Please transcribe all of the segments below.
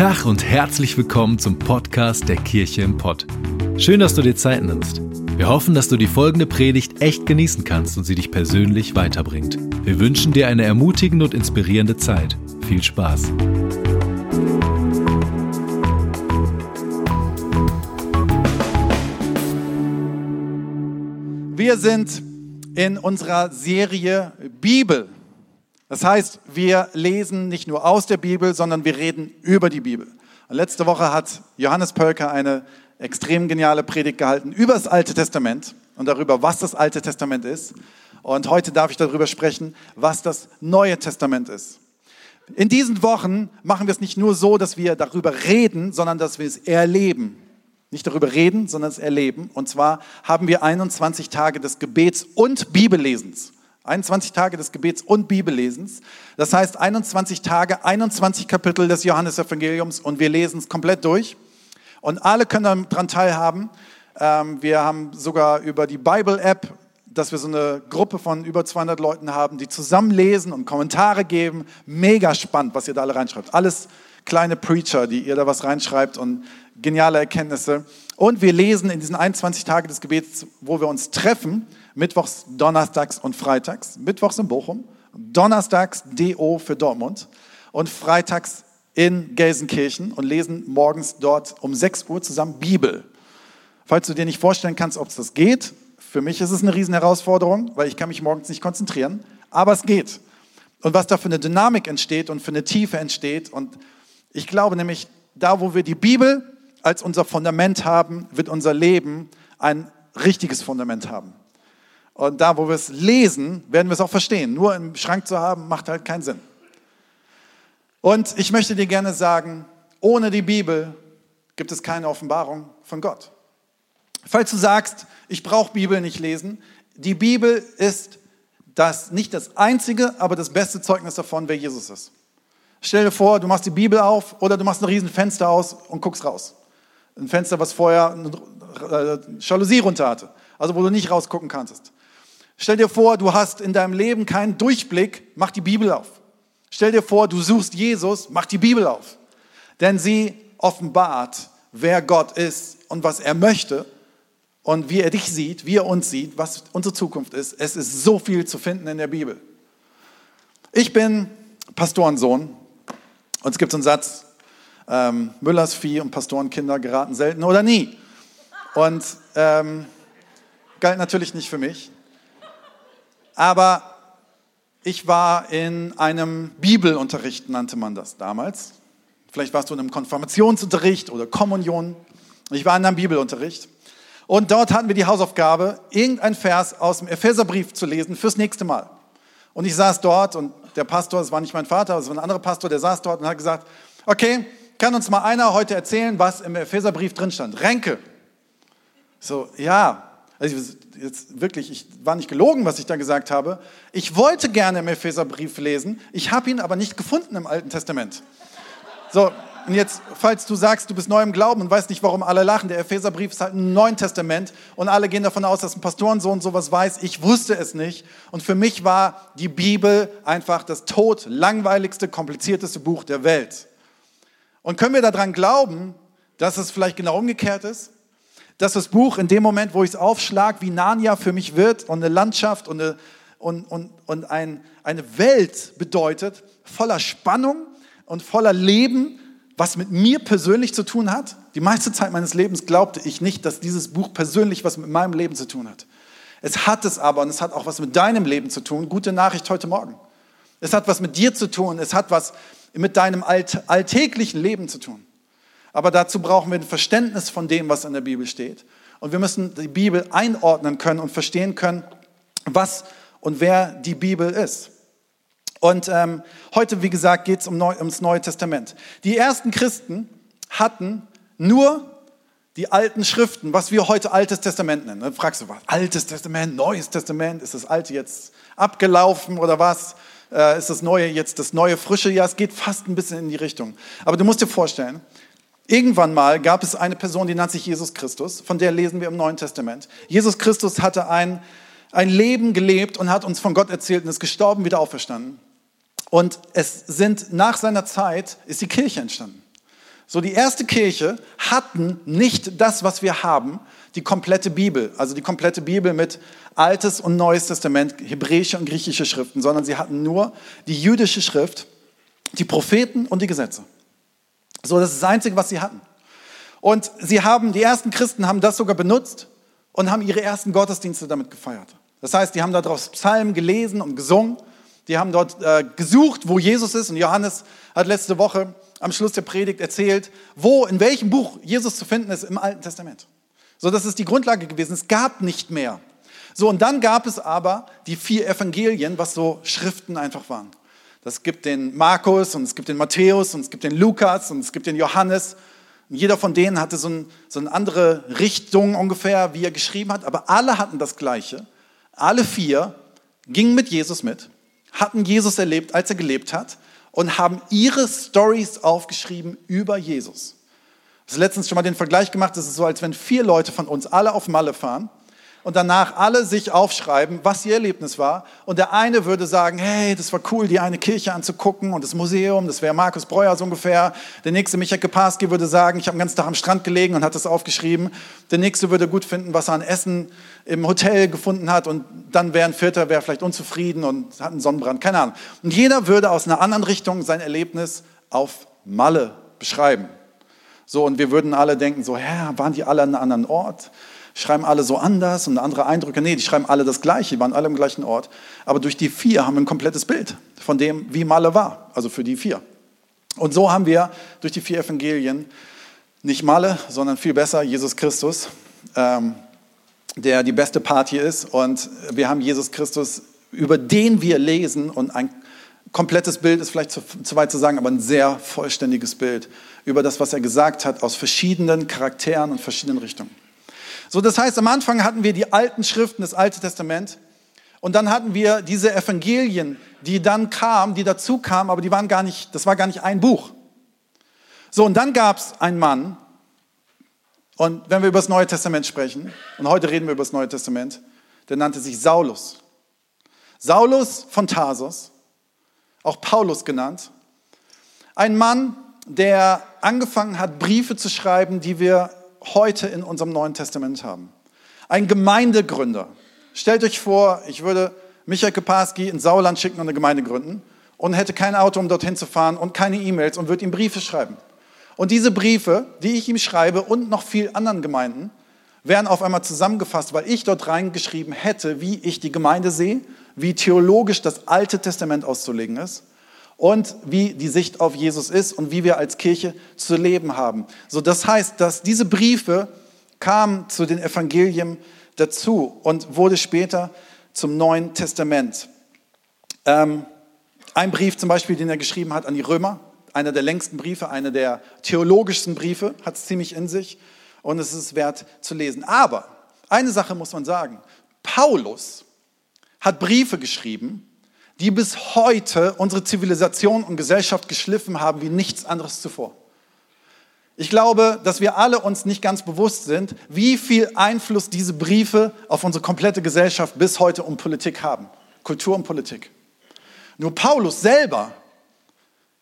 Tag und herzlich willkommen zum Podcast der Kirche im Pott. Schön, dass du dir Zeit nimmst. Wir hoffen, dass du die folgende Predigt echt genießen kannst und sie dich persönlich weiterbringt. Wir wünschen dir eine ermutigende und inspirierende Zeit. Viel Spaß. Wir sind in unserer Serie Bibel. Das heißt, wir lesen nicht nur aus der Bibel, sondern wir reden über die Bibel. Und letzte Woche hat Johannes Pölker eine extrem geniale Predigt gehalten über das Alte Testament und darüber, was das Alte Testament ist. Und heute darf ich darüber sprechen, was das Neue Testament ist. In diesen Wochen machen wir es nicht nur so, dass wir darüber reden, sondern dass wir es erleben. Nicht darüber reden, sondern es erleben. Und zwar haben wir 21 Tage des Gebets und Bibellesens. 21 Tage des Gebets und Bibellesens. Das heißt 21 Tage, 21 Kapitel des Johannesevangeliums und wir lesen es komplett durch. Und alle können daran teilhaben. Ähm, wir haben sogar über die Bible-App, dass wir so eine Gruppe von über 200 Leuten haben, die zusammen lesen und Kommentare geben. Mega spannend, was ihr da alle reinschreibt. Alles kleine Preacher, die ihr da was reinschreibt und geniale Erkenntnisse. Und wir lesen in diesen 21 Tagen des Gebets, wo wir uns treffen, mittwochs, donnerstags und freitags. Mittwochs in Bochum, donnerstags DO für Dortmund und freitags in Gelsenkirchen und lesen morgens dort um 6 Uhr zusammen Bibel. Falls du dir nicht vorstellen kannst, ob es das geht, für mich ist es eine Riesenherausforderung, weil ich kann mich morgens nicht konzentrieren, aber es geht. Und was da für eine Dynamik entsteht und für eine Tiefe entsteht. Und ich glaube nämlich, da wo wir die Bibel als unser Fundament haben, wird unser Leben ein richtiges Fundament haben. Und da, wo wir es lesen, werden wir es auch verstehen. Nur im Schrank zu haben, macht halt keinen Sinn. Und ich möchte dir gerne sagen, ohne die Bibel gibt es keine Offenbarung von Gott. Falls du sagst, ich brauche Bibel nicht lesen, die Bibel ist das nicht das einzige, aber das beste Zeugnis davon, wer Jesus ist. Stell dir vor, du machst die Bibel auf oder du machst ein riesen Fenster aus und guckst raus. Ein Fenster, was vorher eine Jalousie runter hatte, also wo du nicht rausgucken kannst. Stell dir vor, du hast in deinem Leben keinen Durchblick, mach die Bibel auf. Stell dir vor, du suchst Jesus, mach die Bibel auf. Denn sie offenbart, wer Gott ist und was er möchte und wie er dich sieht, wie er uns sieht, was unsere Zukunft ist. Es ist so viel zu finden in der Bibel. Ich bin Pastorensohn und es gibt so einen Satz, ähm, Müllers Vieh und Pastorenkinder geraten selten oder nie. Und ähm, galt natürlich nicht für mich. Aber ich war in einem Bibelunterricht, nannte man das damals. Vielleicht warst du in einem Konfirmationsunterricht oder Kommunion. Ich war in einem Bibelunterricht. Und dort hatten wir die Hausaufgabe, irgendein Vers aus dem Epheserbrief zu lesen fürs nächste Mal. Und ich saß dort und der Pastor, das war nicht mein Vater, das war ein anderer Pastor, der saß dort und hat gesagt, okay, kann uns mal einer heute erzählen, was im Epheserbrief drin stand? Renke. So, ja, also jetzt wirklich, ich war nicht gelogen, was ich da gesagt habe. Ich wollte gerne im Epheserbrief lesen, ich habe ihn aber nicht gefunden im Alten Testament. So, und jetzt, falls du sagst, du bist neu im Glauben und weißt nicht, warum alle lachen, der Epheserbrief ist halt ein Neuen Testament und alle gehen davon aus, dass ein Pastorensohn sowas weiß. Ich wusste es nicht. Und für mich war die Bibel einfach das tot langweiligste, komplizierteste Buch der Welt. Und können wir daran glauben, dass es vielleicht genau umgekehrt ist? Dass das Buch in dem Moment, wo ich es aufschlag, wie Narnia für mich wird und eine Landschaft und eine, und, und, und ein, eine Welt bedeutet, voller Spannung und voller Leben, was mit mir persönlich zu tun hat. Die meiste Zeit meines Lebens glaubte ich nicht, dass dieses Buch persönlich was mit meinem Leben zu tun hat. Es hat es aber und es hat auch was mit deinem Leben zu tun. Gute Nachricht heute Morgen. Es hat was mit dir zu tun. Es hat was mit deinem alltäglichen Leben zu tun. Aber dazu brauchen wir ein Verständnis von dem, was in der Bibel steht. Und wir müssen die Bibel einordnen können und verstehen können, was und wer die Bibel ist. Und ähm, heute, wie gesagt, geht es um Neu ums Neue Testament. Die ersten Christen hatten nur die alten Schriften, was wir heute Altes Testament nennen. Dann fragst du, was? Altes Testament, Neues Testament, ist das Alte jetzt abgelaufen oder was? Äh, ist das Neue jetzt das neue Frische? Ja, es geht fast ein bisschen in die Richtung. Aber du musst dir vorstellen, Irgendwann mal gab es eine Person, die nannte sich Jesus Christus, von der lesen wir im Neuen Testament. Jesus Christus hatte ein, ein Leben gelebt und hat uns von Gott erzählt und ist gestorben, wieder auferstanden. Und es sind nach seiner Zeit ist die Kirche entstanden. So, die erste Kirche hatten nicht das, was wir haben, die komplette Bibel, also die komplette Bibel mit Altes und Neues Testament, hebräische und griechische Schriften, sondern sie hatten nur die jüdische Schrift, die Propheten und die Gesetze. So, das ist das Einzige, was sie hatten. Und sie haben, die ersten Christen haben das sogar benutzt und haben ihre ersten Gottesdienste damit gefeiert. Das heißt, die haben daraus Psalmen gelesen und gesungen. Die haben dort äh, gesucht, wo Jesus ist. Und Johannes hat letzte Woche am Schluss der Predigt erzählt, wo, in welchem Buch Jesus zu finden ist im Alten Testament. So, das ist die Grundlage gewesen. Es gab nicht mehr. So, und dann gab es aber die vier Evangelien, was so Schriften einfach waren. Das gibt den Markus und es gibt den Matthäus und es gibt den Lukas und es gibt den Johannes. Und jeder von denen hatte so, ein, so eine andere Richtung ungefähr, wie er geschrieben hat, aber alle hatten das Gleiche. Alle vier gingen mit Jesus mit, hatten Jesus erlebt, als er gelebt hat und haben ihre Stories aufgeschrieben über Jesus. Ich habe letztens schon mal den Vergleich gemacht, es ist so, als wenn vier Leute von uns alle auf Malle fahren und danach alle sich aufschreiben, was ihr Erlebnis war. Und der eine würde sagen, hey, das war cool, die eine Kirche anzugucken und das Museum, das wäre Markus Breuer so ungefähr. Der nächste, Michael Keparski, würde sagen, ich habe den ganzen Tag am Strand gelegen und hat das aufgeschrieben. Der nächste würde gut finden, was er an Essen im Hotel gefunden hat. Und dann wäre ein vierter, wäre vielleicht unzufrieden und hat einen Sonnenbrand, keine Ahnung. Und jeder würde aus einer anderen Richtung sein Erlebnis auf Malle beschreiben. So, und wir würden alle denken, so, hä, waren die alle an einem anderen Ort? Schreiben alle so anders und andere Eindrücke. Nee, die schreiben alle das Gleiche, die waren alle im gleichen Ort. Aber durch die vier haben wir ein komplettes Bild von dem, wie Malle war, also für die vier. Und so haben wir durch die vier Evangelien nicht Malle, sondern viel besser Jesus Christus, ähm, der die beste Party ist. Und wir haben Jesus Christus, über den wir lesen und ein komplettes Bild ist vielleicht zu, zu weit zu sagen, aber ein sehr vollständiges Bild über das, was er gesagt hat, aus verschiedenen Charakteren und verschiedenen Richtungen. So, das heißt, am Anfang hatten wir die alten Schriften, das Alte Testament. Und dann hatten wir diese Evangelien, die dann kamen, die dazu kamen, aber die waren gar nicht, das war gar nicht ein Buch. So, und dann gab es einen Mann, und wenn wir über das Neue Testament sprechen, und heute reden wir über das Neue Testament, der nannte sich Saulus. Saulus von Tarsus, auch Paulus genannt. Ein Mann, der angefangen hat, Briefe zu schreiben, die wir heute in unserem Neuen Testament haben. Ein Gemeindegründer. Stellt euch vor, ich würde Michael Keparski in Sauerland schicken und eine Gemeinde gründen und hätte kein Auto, um dorthin zu fahren und keine E-Mails und würde ihm Briefe schreiben. Und diese Briefe, die ich ihm schreibe und noch viel anderen Gemeinden, werden auf einmal zusammengefasst, weil ich dort reingeschrieben hätte, wie ich die Gemeinde sehe, wie theologisch das Alte Testament auszulegen ist und wie die Sicht auf Jesus ist und wie wir als Kirche zu leben haben. So, das heißt, dass diese Briefe kamen zu den Evangelien dazu und wurde später zum Neuen Testament. Ähm, ein Brief zum Beispiel, den er geschrieben hat an die Römer, einer der längsten Briefe, einer der theologischsten Briefe, hat es ziemlich in sich und es ist wert zu lesen. Aber eine Sache muss man sagen, Paulus hat Briefe geschrieben, die bis heute unsere Zivilisation und Gesellschaft geschliffen haben wie nichts anderes zuvor. Ich glaube, dass wir alle uns nicht ganz bewusst sind, wie viel Einfluss diese Briefe auf unsere komplette Gesellschaft bis heute und Politik haben. Kultur und Politik. Nur Paulus selber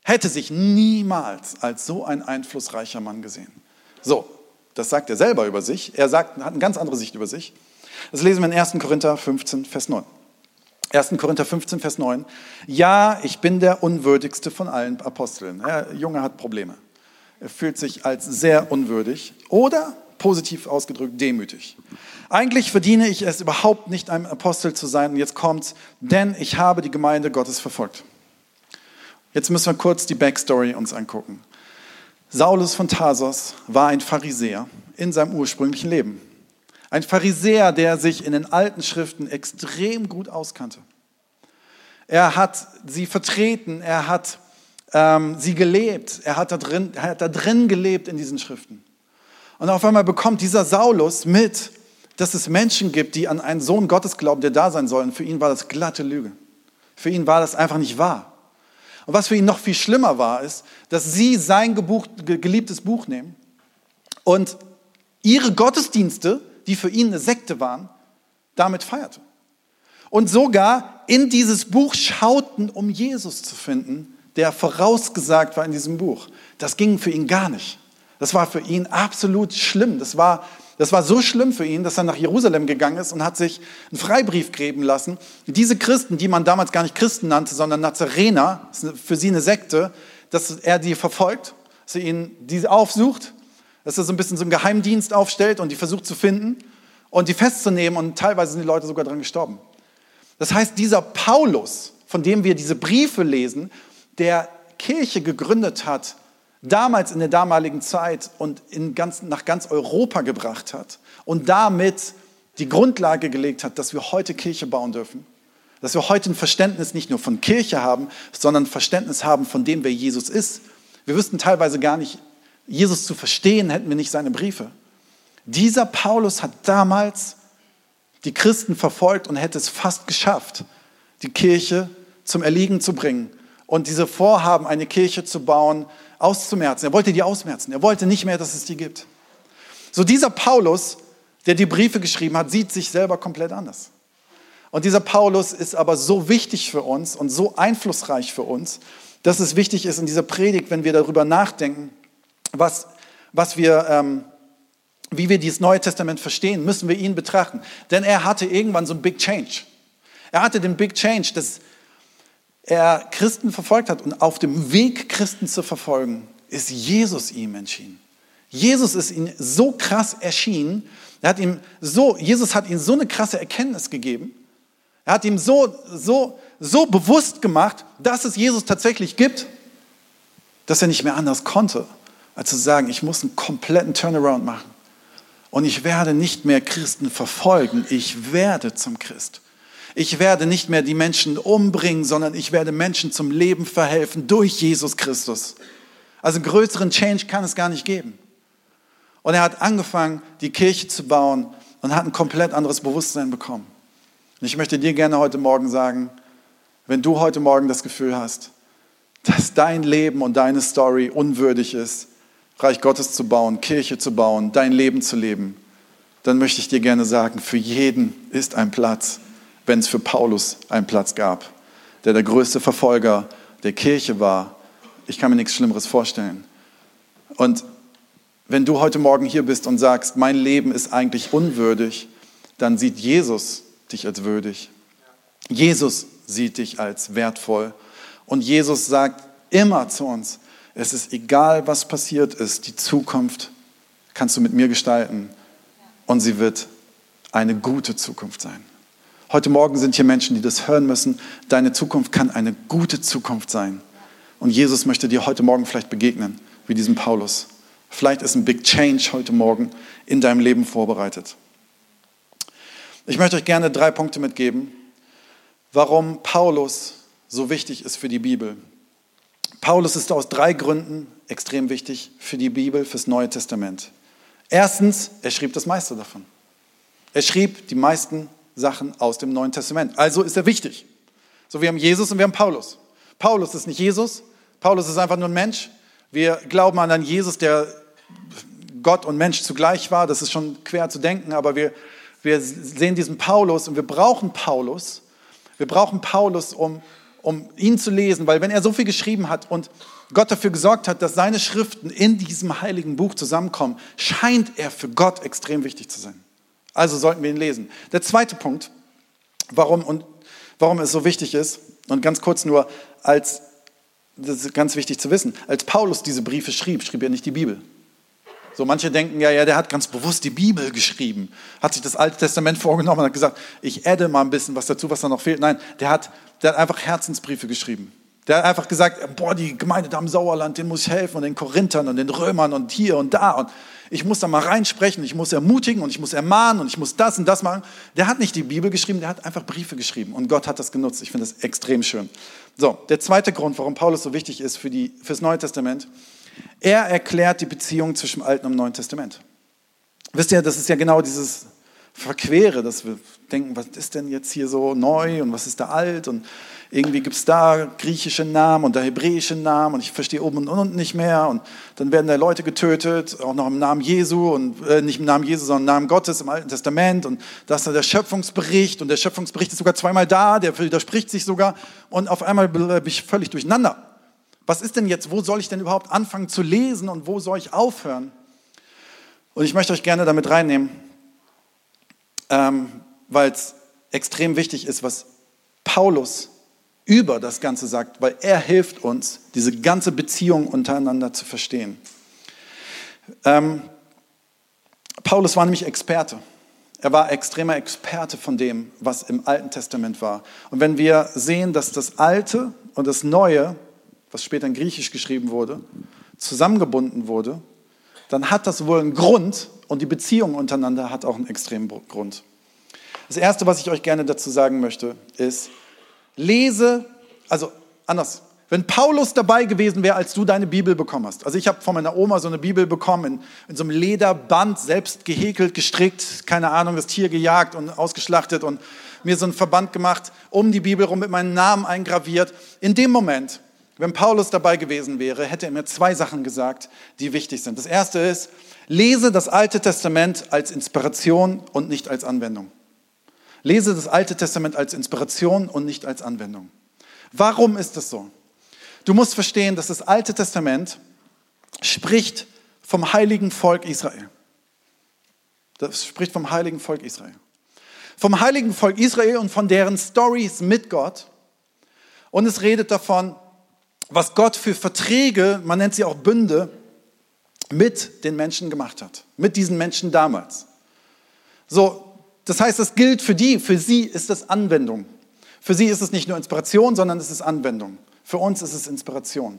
hätte sich niemals als so ein einflussreicher Mann gesehen. So, das sagt er selber über sich. Er sagt, hat eine ganz andere Sicht über sich. Das lesen wir in 1. Korinther 15, Vers 9. 1. Korinther 15, Vers 9. Ja, ich bin der unwürdigste von allen Aposteln. Der Junge hat Probleme. Er fühlt sich als sehr unwürdig oder positiv ausgedrückt demütig. Eigentlich verdiene ich es überhaupt nicht, ein Apostel zu sein. Und jetzt kommt's, denn ich habe die Gemeinde Gottes verfolgt. Jetzt müssen wir kurz die Backstory uns angucken. Saulus von Tarsos war ein Pharisäer in seinem ursprünglichen Leben. Ein Pharisäer, der sich in den alten Schriften extrem gut auskannte. Er hat sie vertreten, er hat ähm, sie gelebt, er hat, da drin, er hat da drin gelebt in diesen Schriften. Und auf einmal bekommt dieser Saulus mit, dass es Menschen gibt, die an einen Sohn Gottes glauben, der da sein soll. Und für ihn war das glatte Lüge. Für ihn war das einfach nicht wahr. Und was für ihn noch viel schlimmer war, ist, dass sie sein gebuch, geliebtes Buch nehmen und ihre Gottesdienste die für ihn eine Sekte waren, damit feierte. Und sogar in dieses Buch schauten, um Jesus zu finden, der vorausgesagt war in diesem Buch, das ging für ihn gar nicht. Das war für ihn absolut schlimm. Das war, das war so schlimm für ihn, dass er nach Jerusalem gegangen ist und hat sich einen Freibrief geben lassen. Diese Christen, die man damals gar nicht Christen nannte, sondern Nazarener, für sie eine Sekte, dass er die verfolgt, dass er ihnen diese aufsucht, dass er so ein bisschen so einen Geheimdienst aufstellt und die versucht zu finden und die festzunehmen und teilweise sind die Leute sogar dran gestorben. Das heißt, dieser Paulus, von dem wir diese Briefe lesen, der Kirche gegründet hat, damals in der damaligen Zeit und in ganz, nach ganz Europa gebracht hat und damit die Grundlage gelegt hat, dass wir heute Kirche bauen dürfen. Dass wir heute ein Verständnis nicht nur von Kirche haben, sondern ein Verständnis haben von dem, wer Jesus ist. Wir wüssten teilweise gar nicht, Jesus zu verstehen, hätten wir nicht seine Briefe. Dieser Paulus hat damals die Christen verfolgt und hätte es fast geschafft, die Kirche zum Erliegen zu bringen und diese Vorhaben, eine Kirche zu bauen, auszumerzen. Er wollte die ausmerzen. Er wollte nicht mehr, dass es die gibt. So dieser Paulus, der die Briefe geschrieben hat, sieht sich selber komplett anders. Und dieser Paulus ist aber so wichtig für uns und so einflussreich für uns, dass es wichtig ist in dieser Predigt, wenn wir darüber nachdenken, was, was wir, ähm, wie wir dieses Neue Testament verstehen, müssen wir ihn betrachten. Denn er hatte irgendwann so ein Big Change. Er hatte den Big Change, dass er Christen verfolgt hat und auf dem Weg, Christen zu verfolgen, ist Jesus ihm entschieden. Jesus ist ihm so krass erschienen. Er hat ihm so, Jesus hat ihm so eine krasse Erkenntnis gegeben. Er hat ihm so, so, so bewusst gemacht, dass es Jesus tatsächlich gibt, dass er nicht mehr anders konnte, als zu sagen, ich muss einen kompletten Turnaround machen. Und ich werde nicht mehr Christen verfolgen, ich werde zum Christ. Ich werde nicht mehr die Menschen umbringen, sondern ich werde Menschen zum Leben verhelfen durch Jesus Christus. Also einen größeren Change kann es gar nicht geben. Und er hat angefangen, die Kirche zu bauen und hat ein komplett anderes Bewusstsein bekommen. Und ich möchte dir gerne heute Morgen sagen, wenn du heute Morgen das Gefühl hast, dass dein Leben und deine Story unwürdig ist, Reich Gottes zu bauen, Kirche zu bauen, dein Leben zu leben, dann möchte ich dir gerne sagen, für jeden ist ein Platz wenn es für Paulus einen Platz gab, der der größte Verfolger der Kirche war. Ich kann mir nichts Schlimmeres vorstellen. Und wenn du heute Morgen hier bist und sagst, mein Leben ist eigentlich unwürdig, dann sieht Jesus dich als würdig. Jesus sieht dich als wertvoll. Und Jesus sagt immer zu uns, es ist egal, was passiert ist, die Zukunft kannst du mit mir gestalten und sie wird eine gute Zukunft sein. Heute Morgen sind hier Menschen, die das hören müssen. Deine Zukunft kann eine gute Zukunft sein. Und Jesus möchte dir heute Morgen vielleicht begegnen, wie diesem Paulus. Vielleicht ist ein Big Change heute Morgen in deinem Leben vorbereitet. Ich möchte euch gerne drei Punkte mitgeben, warum Paulus so wichtig ist für die Bibel. Paulus ist aus drei Gründen extrem wichtig für die Bibel, fürs Neue Testament. Erstens, er schrieb das meiste davon. Er schrieb die meisten Sachen aus dem Neuen Testament. Also ist er wichtig. So, wir haben Jesus und wir haben Paulus. Paulus ist nicht Jesus. Paulus ist einfach nur ein Mensch. Wir glauben an einen Jesus, der Gott und Mensch zugleich war. Das ist schon quer zu denken, aber wir, wir sehen diesen Paulus und wir brauchen Paulus. Wir brauchen Paulus, um, um ihn zu lesen, weil wenn er so viel geschrieben hat und Gott dafür gesorgt hat, dass seine Schriften in diesem heiligen Buch zusammenkommen, scheint er für Gott extrem wichtig zu sein. Also sollten wir ihn lesen. Der zweite Punkt, warum, und, warum es so wichtig ist, und ganz kurz nur, als, das ist ganz wichtig zu wissen, als Paulus diese Briefe schrieb, schrieb er nicht die Bibel. So manche denken, ja, ja, der hat ganz bewusst die Bibel geschrieben, hat sich das Alte Testament vorgenommen und hat gesagt, ich adde mal ein bisschen was dazu, was da noch fehlt. Nein, der hat, der hat einfach Herzensbriefe geschrieben. Der hat einfach gesagt, boah, die Gemeinde da im Sauerland, denen muss ich helfen und den Korinthern und den Römern und hier und da. Und ich muss da mal reinsprechen, ich muss ermutigen und ich muss ermahnen und ich muss das und das machen. Der hat nicht die Bibel geschrieben, der hat einfach Briefe geschrieben und Gott hat das genutzt. Ich finde das extrem schön. So, der zweite Grund, warum Paulus so wichtig ist für die, fürs Neue Testament, er erklärt die Beziehung zwischen Alten und Neuen Testament. Wisst ihr, das ist ja genau dieses Verquere, dass wir denken, was ist denn jetzt hier so neu und was ist da alt und irgendwie gibt es da griechische Namen und da hebräische Namen und ich verstehe oben und unten nicht mehr und dann werden da Leute getötet, auch noch im Namen Jesu und äh, nicht im Namen Jesu, sondern im Namen Gottes im Alten Testament und das ist da der Schöpfungsbericht und der Schöpfungsbericht ist sogar zweimal da, der widerspricht sich sogar und auf einmal bin ich völlig durcheinander. Was ist denn jetzt, wo soll ich denn überhaupt anfangen zu lesen und wo soll ich aufhören? Und ich möchte euch gerne damit reinnehmen, ähm, weil es extrem wichtig ist, was Paulus über das Ganze sagt, weil er hilft uns, diese ganze Beziehung untereinander zu verstehen. Ähm, Paulus war nämlich Experte. Er war extremer Experte von dem, was im Alten Testament war. Und wenn wir sehen, dass das Alte und das Neue, was später in Griechisch geschrieben wurde, zusammengebunden wurde, dann hat das wohl einen Grund und die Beziehung untereinander hat auch einen extremen Grund. Das Erste, was ich euch gerne dazu sagen möchte, ist, lese, also anders, wenn Paulus dabei gewesen wäre, als du deine Bibel bekommen hast. Also ich habe von meiner Oma so eine Bibel bekommen, in, in, so einem Lederband, selbst gehäkelt, gestrickt, keine Ahnung, das Tier gejagt und ausgeschlachtet und mir so einen Verband gemacht, um die Bibel rum mit meinem Namen eingraviert. In dem Moment, wenn Paulus dabei gewesen wäre, hätte er mir zwei Sachen gesagt, die wichtig sind. Das erste ist, lese das Alte Testament als Inspiration und nicht als Anwendung. Lese das Alte Testament als Inspiration und nicht als Anwendung. Warum ist das so? Du musst verstehen, dass das Alte Testament spricht vom heiligen Volk Israel. Das spricht vom heiligen Volk Israel. Vom heiligen Volk Israel und von deren Stories mit Gott. Und es redet davon, was Gott für Verträge, man nennt sie auch Bünde, mit den Menschen gemacht hat. Mit diesen Menschen damals. So, das heißt, es gilt für die, für sie ist es Anwendung. Für sie ist es nicht nur Inspiration, sondern es ist Anwendung. Für uns ist es Inspiration.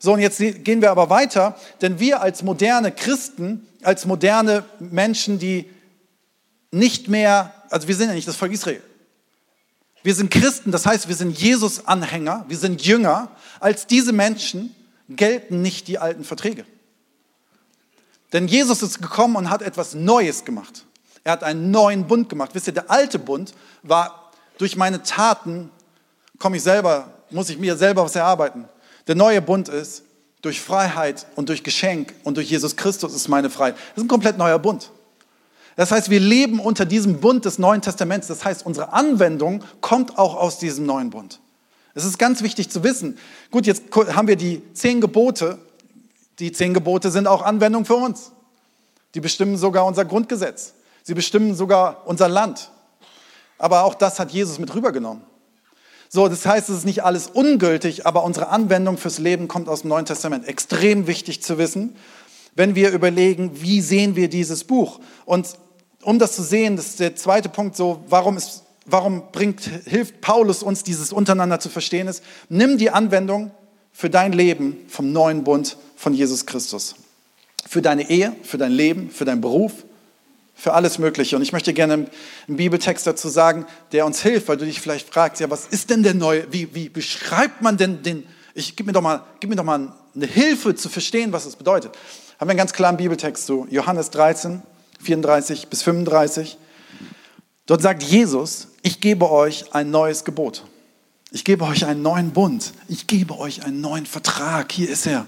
So, und jetzt gehen wir aber weiter, denn wir als moderne Christen, als moderne Menschen, die nicht mehr, also wir sind ja nicht das Volk Israel. Wir sind Christen, das heißt, wir sind Jesus-Anhänger, wir sind Jünger. Als diese Menschen gelten nicht die alten Verträge. Denn Jesus ist gekommen und hat etwas Neues gemacht. Er hat einen neuen Bund gemacht. Wisst ihr, der alte Bund war durch meine Taten, komme ich selber muss ich mir selber was erarbeiten. Der neue Bund ist, durch Freiheit und durch Geschenk und durch Jesus Christus ist meine Freiheit. Das ist ein komplett neuer Bund. Das heißt, wir leben unter diesem Bund des Neuen Testaments. Das heißt, unsere Anwendung kommt auch aus diesem neuen Bund. Es ist ganz wichtig zu wissen. Gut, jetzt haben wir die zehn Gebote. Die zehn Gebote sind auch Anwendung für uns. Die bestimmen sogar unser Grundgesetz. Sie bestimmen sogar unser Land. Aber auch das hat Jesus mit rübergenommen. So, das heißt, es ist nicht alles ungültig, aber unsere Anwendung fürs Leben kommt aus dem Neuen Testament. Extrem wichtig zu wissen, wenn wir überlegen, wie sehen wir dieses Buch? Und um das zu sehen, das ist der zweite Punkt, so, warum ist, warum bringt, hilft Paulus uns, dieses untereinander zu verstehen, ist, nimm die Anwendung für dein Leben vom neuen Bund von Jesus Christus. Für deine Ehe, für dein Leben, für deinen Beruf, für alles Mögliche. Und ich möchte gerne einen Bibeltext dazu sagen, der uns hilft, weil du dich vielleicht fragst, ja, was ist denn der neue, wie, wie beschreibt man denn den, ich gib mir doch mal, gib mir doch mal eine Hilfe zu verstehen, was es bedeutet. Haben wir einen ganz klaren Bibeltext zu Johannes 13, 34 bis 35. Dort sagt Jesus, ich gebe euch ein neues Gebot. Ich gebe euch einen neuen Bund. Ich gebe euch einen neuen Vertrag. Hier ist er.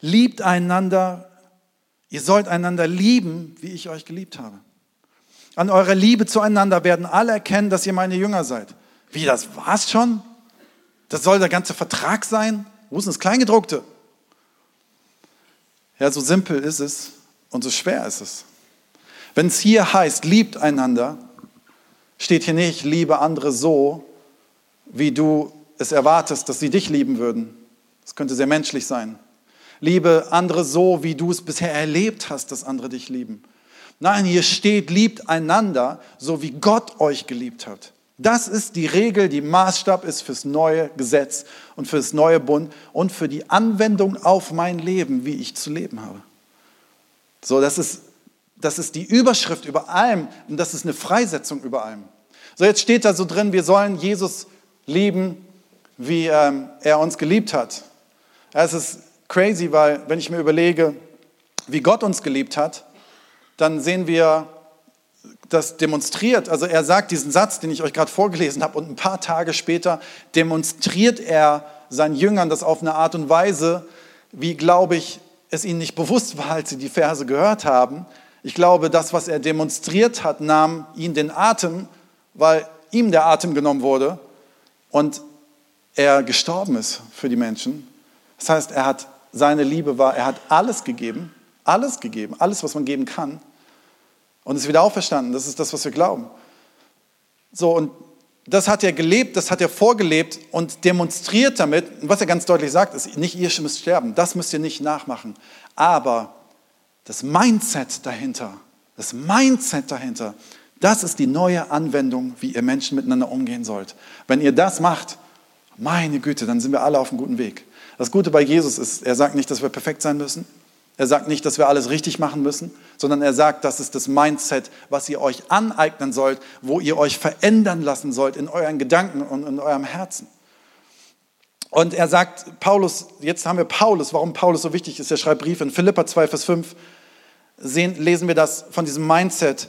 Liebt einander Ihr sollt einander lieben, wie ich euch geliebt habe. An eurer Liebe zueinander werden alle erkennen, dass ihr meine Jünger seid. Wie, das war's schon? Das soll der ganze Vertrag sein? Wo ist das Kleingedruckte? Ja, so simpel ist es und so schwer ist es. Wenn es hier heißt, liebt einander, steht hier nicht, liebe andere so, wie du es erwartest, dass sie dich lieben würden. Das könnte sehr menschlich sein. Liebe andere so, wie du es bisher erlebt hast, dass andere dich lieben. Nein, hier steht, liebt einander, so wie Gott euch geliebt hat. Das ist die Regel, die Maßstab ist fürs neue Gesetz und fürs neue Bund und für die Anwendung auf mein Leben, wie ich zu leben habe. So, das ist, das ist die Überschrift über allem und das ist eine Freisetzung über allem. So, jetzt steht da so drin, wir sollen Jesus lieben, wie ähm, er uns geliebt hat. Es ist crazy, weil wenn ich mir überlege, wie Gott uns geliebt hat, dann sehen wir das demonstriert. Also er sagt diesen Satz, den ich euch gerade vorgelesen habe, und ein paar Tage später demonstriert er seinen Jüngern das auf eine Art und Weise, wie, glaube ich, es ihnen nicht bewusst war, als sie die Verse gehört haben. Ich glaube, das, was er demonstriert hat, nahm ihnen den Atem, weil ihm der Atem genommen wurde. Und er gestorben ist für die Menschen. Das heißt, er hat seine Liebe war, er hat alles gegeben, alles gegeben, alles, was man geben kann. Und ist wieder auferstanden. Das ist das, was wir glauben. So, und das hat er gelebt, das hat er vorgelebt und demonstriert damit. Und was er ganz deutlich sagt, ist, nicht ihr müsst sterben, das müsst ihr nicht nachmachen. Aber das Mindset dahinter, das Mindset dahinter, das ist die neue Anwendung, wie ihr Menschen miteinander umgehen sollt. Wenn ihr das macht, meine Güte, dann sind wir alle auf einem guten Weg. Das Gute bei Jesus ist, er sagt nicht, dass wir perfekt sein müssen. Er sagt nicht, dass wir alles richtig machen müssen, sondern er sagt, das ist das Mindset, was ihr euch aneignen sollt, wo ihr euch verändern lassen sollt in euren Gedanken und in eurem Herzen. Und er sagt, Paulus, jetzt haben wir Paulus, warum Paulus so wichtig ist. Er schreibt Briefe in Philippa 2, Vers 5, sehen, lesen wir das von diesem Mindset,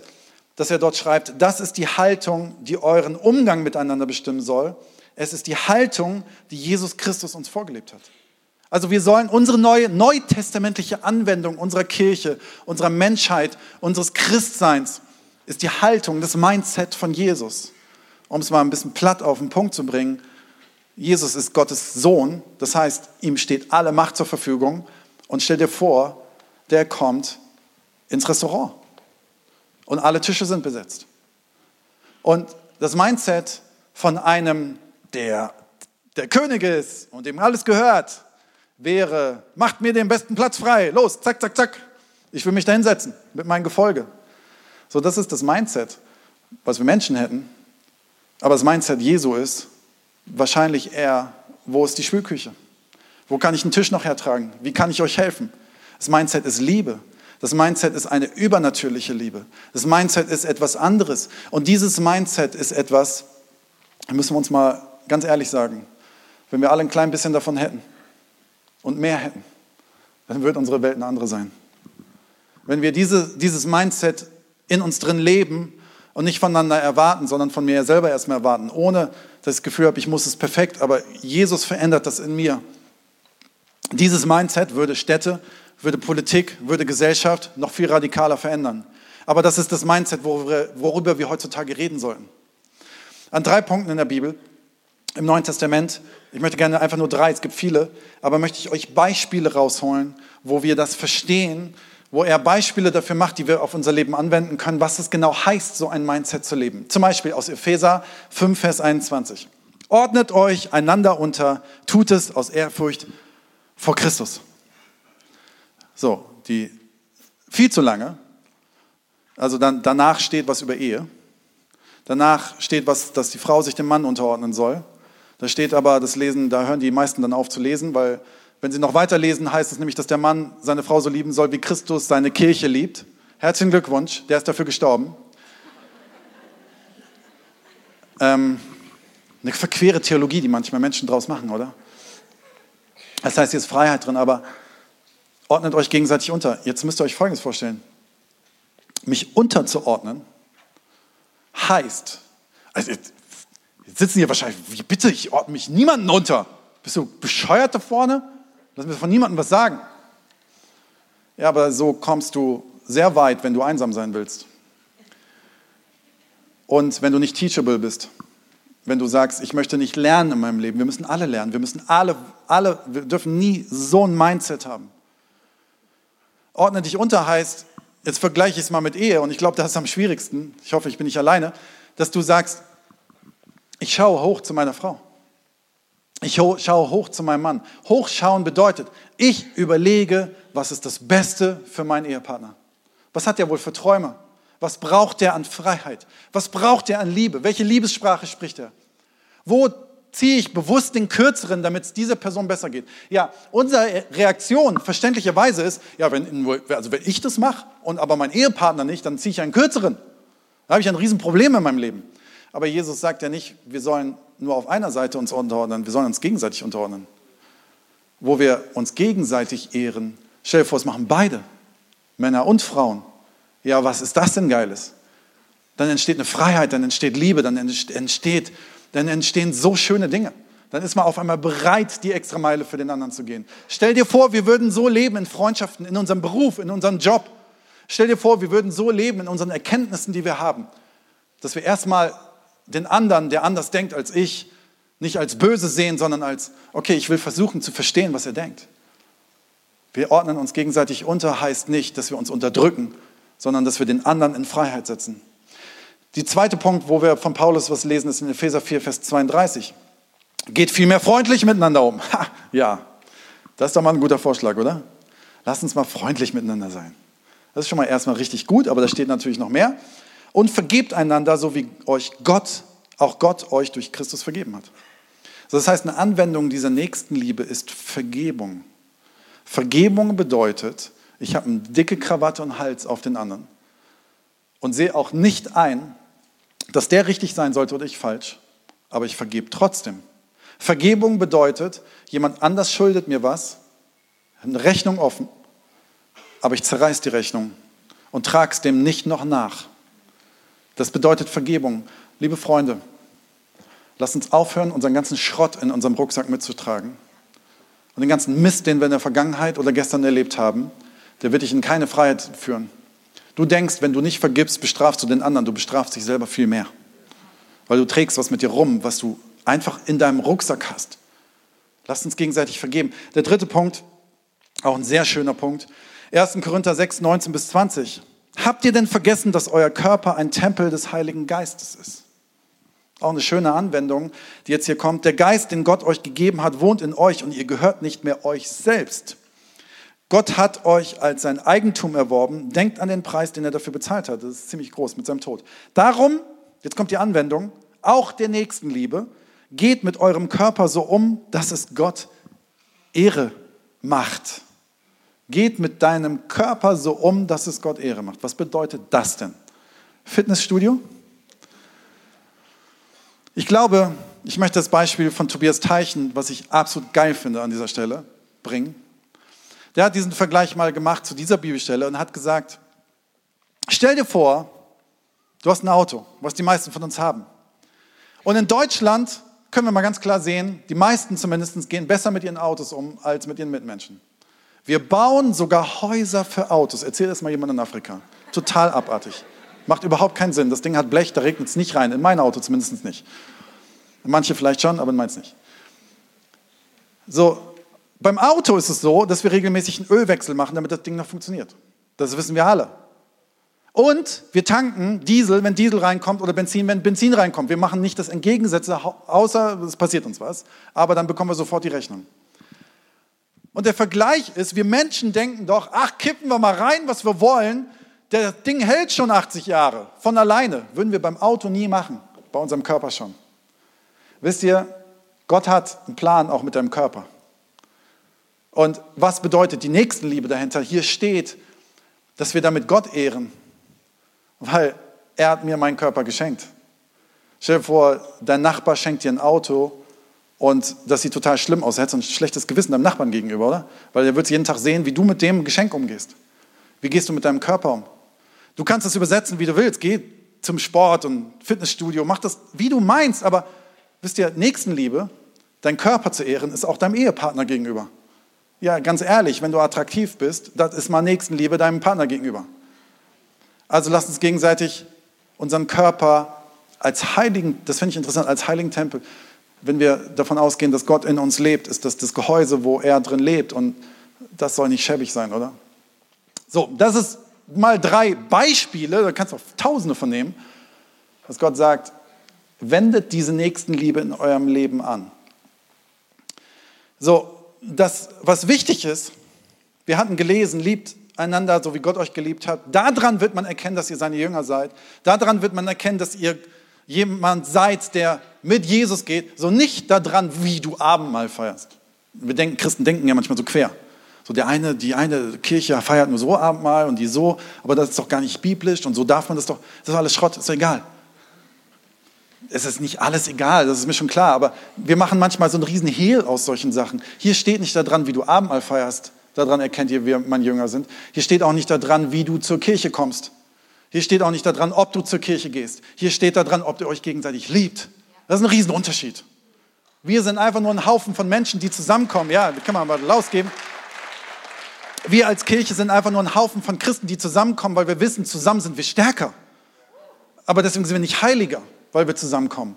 dass er dort schreibt, das ist die Haltung, die euren Umgang miteinander bestimmen soll. Es ist die Haltung, die Jesus Christus uns vorgelebt hat. Also wir sollen unsere neue neutestamentliche Anwendung unserer Kirche, unserer Menschheit, unseres Christseins ist die Haltung, das Mindset von Jesus. Um es mal ein bisschen platt auf den Punkt zu bringen, Jesus ist Gottes Sohn, das heißt, ihm steht alle Macht zur Verfügung und stell dir vor, der kommt ins Restaurant und alle Tische sind besetzt. Und das Mindset von einem, der der König ist und dem alles gehört, wäre, macht mir den besten Platz frei, los, zack, zack, zack. Ich will mich da hinsetzen mit meinem Gefolge. So, das ist das Mindset, was wir Menschen hätten. Aber das Mindset Jesu ist wahrscheinlich eher, wo ist die Spülküche? Wo kann ich einen Tisch noch hertragen? Wie kann ich euch helfen? Das Mindset ist Liebe. Das Mindset ist eine übernatürliche Liebe. Das Mindset ist etwas anderes. Und dieses Mindset ist etwas, müssen wir uns mal ganz ehrlich sagen, wenn wir alle ein klein bisschen davon hätten, und mehr hätten, dann wird unsere Welt eine andere sein. Wenn wir diese, dieses Mindset in uns drin leben und nicht voneinander erwarten, sondern von mir selber erstmal erwarten, ohne dass ich das Gefühl habe, ich muss es perfekt, aber Jesus verändert das in mir. Dieses Mindset würde Städte, würde Politik, würde Gesellschaft noch viel radikaler verändern. Aber das ist das Mindset, worüber, worüber wir heutzutage reden sollten. An drei Punkten in der Bibel im Neuen Testament. Ich möchte gerne einfach nur drei, es gibt viele, aber möchte ich euch Beispiele rausholen, wo wir das verstehen, wo er Beispiele dafür macht, die wir auf unser Leben anwenden können, was es genau heißt, so ein Mindset zu leben. Zum Beispiel aus Epheser 5, Vers 21. Ordnet euch einander unter, tut es aus Ehrfurcht vor Christus. So, die viel zu lange. Also dann, danach steht was über Ehe. Danach steht was, dass die Frau sich dem Mann unterordnen soll. Da steht aber, das Lesen, da hören die meisten dann auf zu lesen, weil wenn sie noch weiter lesen, heißt es nämlich, dass der Mann seine Frau so lieben soll, wie Christus seine Kirche liebt. Herzlichen Glückwunsch, der ist dafür gestorben. Ähm, eine verquere Theologie, die manchmal Menschen draus machen, oder? Das heißt, hier ist Freiheit drin, aber ordnet euch gegenseitig unter. Jetzt müsst ihr euch Folgendes vorstellen. Mich unterzuordnen heißt, also sitzen hier wahrscheinlich, wie bitte, ich ordne mich niemanden unter. Bist du bescheuert da vorne? Lass mir von niemandem was sagen. Ja, aber so kommst du sehr weit, wenn du einsam sein willst. Und wenn du nicht teachable bist. Wenn du sagst, ich möchte nicht lernen in meinem Leben. Wir müssen alle lernen. Wir müssen alle, alle, wir dürfen nie so ein Mindset haben. Ordne dich unter heißt, jetzt vergleiche ich es mal mit Ehe und ich glaube, das ist am schwierigsten. Ich hoffe, ich bin nicht alleine, dass du sagst, ich schaue hoch zu meiner Frau. Ich schaue hoch zu meinem Mann. Hochschauen bedeutet, ich überlege, was ist das Beste für meinen Ehepartner. Was hat er wohl für Träume? Was braucht er an Freiheit? Was braucht er an Liebe? Welche Liebessprache spricht er? Wo ziehe ich bewusst den Kürzeren, damit es dieser Person besser geht? Ja, unsere Reaktion verständlicherweise ist, ja, wenn, also wenn ich das mache und aber mein Ehepartner nicht, dann ziehe ich einen Kürzeren. Da habe ich ein Riesenproblem in meinem Leben. Aber Jesus sagt ja nicht, wir sollen nur auf einer Seite uns unterordnen, wir sollen uns gegenseitig unterordnen. Wo wir uns gegenseitig ehren. Stell dir vor, es machen beide, Männer und Frauen. Ja, was ist das denn Geiles? Dann entsteht eine Freiheit, dann entsteht Liebe, dann entsteht, dann entstehen so schöne Dinge. Dann ist man auf einmal bereit, die extra Meile für den anderen zu gehen. Stell dir vor, wir würden so leben in Freundschaften, in unserem Beruf, in unserem Job. Stell dir vor, wir würden so leben in unseren Erkenntnissen, die wir haben, dass wir erstmal den anderen, der anders denkt als ich, Nicht als böse sehen, sondern als, okay, ich will versuchen zu verstehen, was er denkt. Wir ordnen uns gegenseitig unter, heißt nicht, dass wir uns unterdrücken, sondern dass wir den anderen in Freiheit setzen. Die zweite Punkt, wo wir von Paulus was lesen, ist in Epheser 4, Vers 32. Geht vielmehr freundlich miteinander um. Ha, ja, das ist doch mal ein guter Vorschlag, oder? Lass uns mal freundlich miteinander sein. Das ist schon mal erstmal richtig gut, aber da steht natürlich noch mehr. Und vergebt einander, so wie euch Gott, auch Gott euch durch Christus vergeben hat. Das heißt, eine Anwendung dieser Nächstenliebe ist Vergebung. Vergebung bedeutet, ich habe eine dicke Krawatte und Hals auf den anderen und sehe auch nicht ein, dass der richtig sein sollte oder ich falsch, aber ich vergebe trotzdem. Vergebung bedeutet, jemand anders schuldet mir was, eine Rechnung offen, aber ich zerreiß die Rechnung und trage es dem nicht noch nach. Das bedeutet Vergebung. Liebe Freunde, lasst uns aufhören, unseren ganzen Schrott in unserem Rucksack mitzutragen und den ganzen Mist, den wir in der Vergangenheit oder gestern erlebt haben, der wird dich in keine Freiheit führen. Du denkst, wenn du nicht vergibst, bestrafst du den anderen, du bestrafst dich selber viel mehr. Weil du trägst was mit dir rum, was du einfach in deinem Rucksack hast. Lass uns gegenseitig vergeben. Der dritte Punkt, auch ein sehr schöner Punkt, 1. Korinther 6, 19 bis 20. Habt ihr denn vergessen, dass euer Körper ein Tempel des Heiligen Geistes ist? Auch eine schöne Anwendung, die jetzt hier kommt. Der Geist, den Gott euch gegeben hat, wohnt in euch und ihr gehört nicht mehr euch selbst. Gott hat euch als sein Eigentum erworben. Denkt an den Preis, den er dafür bezahlt hat. Das ist ziemlich groß mit seinem Tod. Darum, jetzt kommt die Anwendung, auch der Nächstenliebe, geht mit eurem Körper so um, dass es Gott Ehre macht. Geht mit deinem Körper so um, dass es Gott Ehre macht. Was bedeutet das denn? Fitnessstudio? Ich glaube, ich möchte das Beispiel von Tobias Teichen, was ich absolut geil finde an dieser Stelle, bringen. Der hat diesen Vergleich mal gemacht zu dieser Bibelstelle und hat gesagt, stell dir vor, du hast ein Auto, was die meisten von uns haben. Und in Deutschland können wir mal ganz klar sehen, die meisten zumindest gehen besser mit ihren Autos um als mit ihren Mitmenschen. Wir bauen sogar Häuser für Autos. Erzähl das mal jemand in Afrika. Total abartig. Macht überhaupt keinen Sinn. Das Ding hat Blech, da regnet es nicht rein. In mein Auto zumindest nicht. Manche vielleicht schon, aber in meins nicht. So, beim Auto ist es so, dass wir regelmäßig einen Ölwechsel machen, damit das Ding noch funktioniert. Das wissen wir alle. Und wir tanken Diesel, wenn Diesel reinkommt oder Benzin, wenn Benzin reinkommt. Wir machen nicht das Entgegengesetzte, außer es passiert uns was, aber dann bekommen wir sofort die Rechnung. Und der Vergleich ist, wir Menschen denken doch, ach, kippen wir mal rein, was wir wollen, der Ding hält schon 80 Jahre von alleine. Würden wir beim Auto nie machen, bei unserem Körper schon. Wisst ihr, Gott hat einen Plan auch mit deinem Körper. Und was bedeutet die Nächstenliebe dahinter? Hier steht, dass wir damit Gott ehren, weil er hat mir meinen Körper geschenkt. Stell dir vor, dein Nachbar schenkt dir ein Auto und das sieht total schlimm aus. Er hat so ein schlechtes Gewissen deinem Nachbarn gegenüber, oder? Weil er wird jeden Tag sehen, wie du mit dem Geschenk umgehst. Wie gehst du mit deinem Körper um? Du kannst das übersetzen, wie du willst. Geh zum Sport und Fitnessstudio, mach das, wie du meinst. Aber wisst ihr, Nächstenliebe, dein Körper zu ehren, ist auch deinem Ehepartner gegenüber. Ja, ganz ehrlich, wenn du attraktiv bist, das ist mal Nächstenliebe deinem Partner gegenüber. Also lass uns gegenseitig unseren Körper als heiligen, das finde ich interessant, als heiligen Tempel, wenn wir davon ausgehen, dass Gott in uns lebt, ist das das Gehäuse, wo er drin lebt und das soll nicht schäbig sein, oder? So, das ist mal drei Beispiele, da kannst du auch tausende von nehmen, dass Gott sagt, wendet diese Nächstenliebe in eurem Leben an. So, das, was wichtig ist, wir hatten gelesen, liebt einander, so wie Gott euch geliebt hat. Daran wird man erkennen, dass ihr seine Jünger seid. Daran wird man erkennen, dass ihr jemand seid, der mit Jesus geht. So nicht daran, wie du Abendmahl feierst. Wir denken, Christen denken ja manchmal so quer. So der eine, die eine Kirche feiert nur so Abendmahl und die so, aber das ist doch gar nicht biblisch und so darf man das doch, das ist alles Schrott, ist doch egal. Es ist nicht alles egal, das ist mir schon klar, aber wir machen manchmal so einen riesen Hehl aus solchen Sachen. Hier steht nicht daran, wie du Abendmahl feierst, daran erkennt ihr, wir mein Jünger sind. Hier steht auch nicht daran, wie du zur Kirche kommst. Hier steht auch nicht daran, ob du zur Kirche gehst. Hier steht daran, ob ihr euch gegenseitig liebt. Das ist ein Riesenunterschied. Wir sind einfach nur ein Haufen von Menschen, die zusammenkommen. Ja, das kann man mal rausgeben. Wir als Kirche sind einfach nur ein Haufen von Christen, die zusammenkommen, weil wir wissen, zusammen sind wir stärker. Aber deswegen sind wir nicht heiliger, weil wir zusammenkommen.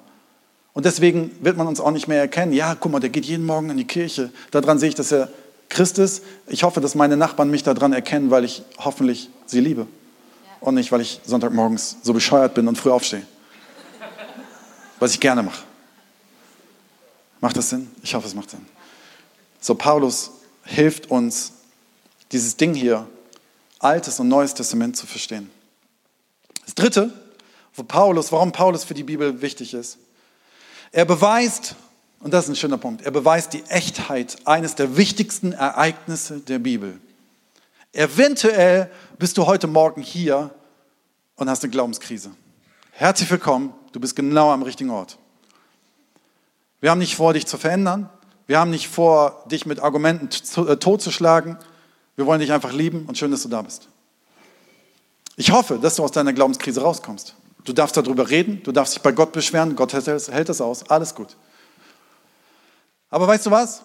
Und deswegen wird man uns auch nicht mehr erkennen. Ja, guck mal, der geht jeden Morgen in die Kirche. Daran sehe ich, dass er Christ ist. Ich hoffe, dass meine Nachbarn mich daran erkennen, weil ich hoffentlich sie liebe. Und nicht, weil ich Sonntagmorgens so bescheuert bin und früh aufstehe. Was ich gerne mache. Macht das Sinn? Ich hoffe, es macht Sinn. So, Paulus hilft uns, dieses Ding hier, Altes und Neues Testament zu verstehen. Das Dritte, wo Paulus, warum Paulus für die Bibel wichtig ist, er beweist, und das ist ein schöner Punkt, er beweist die Echtheit eines der wichtigsten Ereignisse der Bibel. Eventuell bist du heute Morgen hier und hast eine Glaubenskrise. Herzlich willkommen, du bist genau am richtigen Ort. Wir haben nicht vor, dich zu verändern. Wir haben nicht vor, dich mit Argumenten äh, totzuschlagen. Wir wollen dich einfach lieben und schön, dass du da bist. Ich hoffe, dass du aus deiner Glaubenskrise rauskommst. Du darfst darüber reden, du darfst dich bei Gott beschweren, Gott hält das aus, alles gut. Aber weißt du was?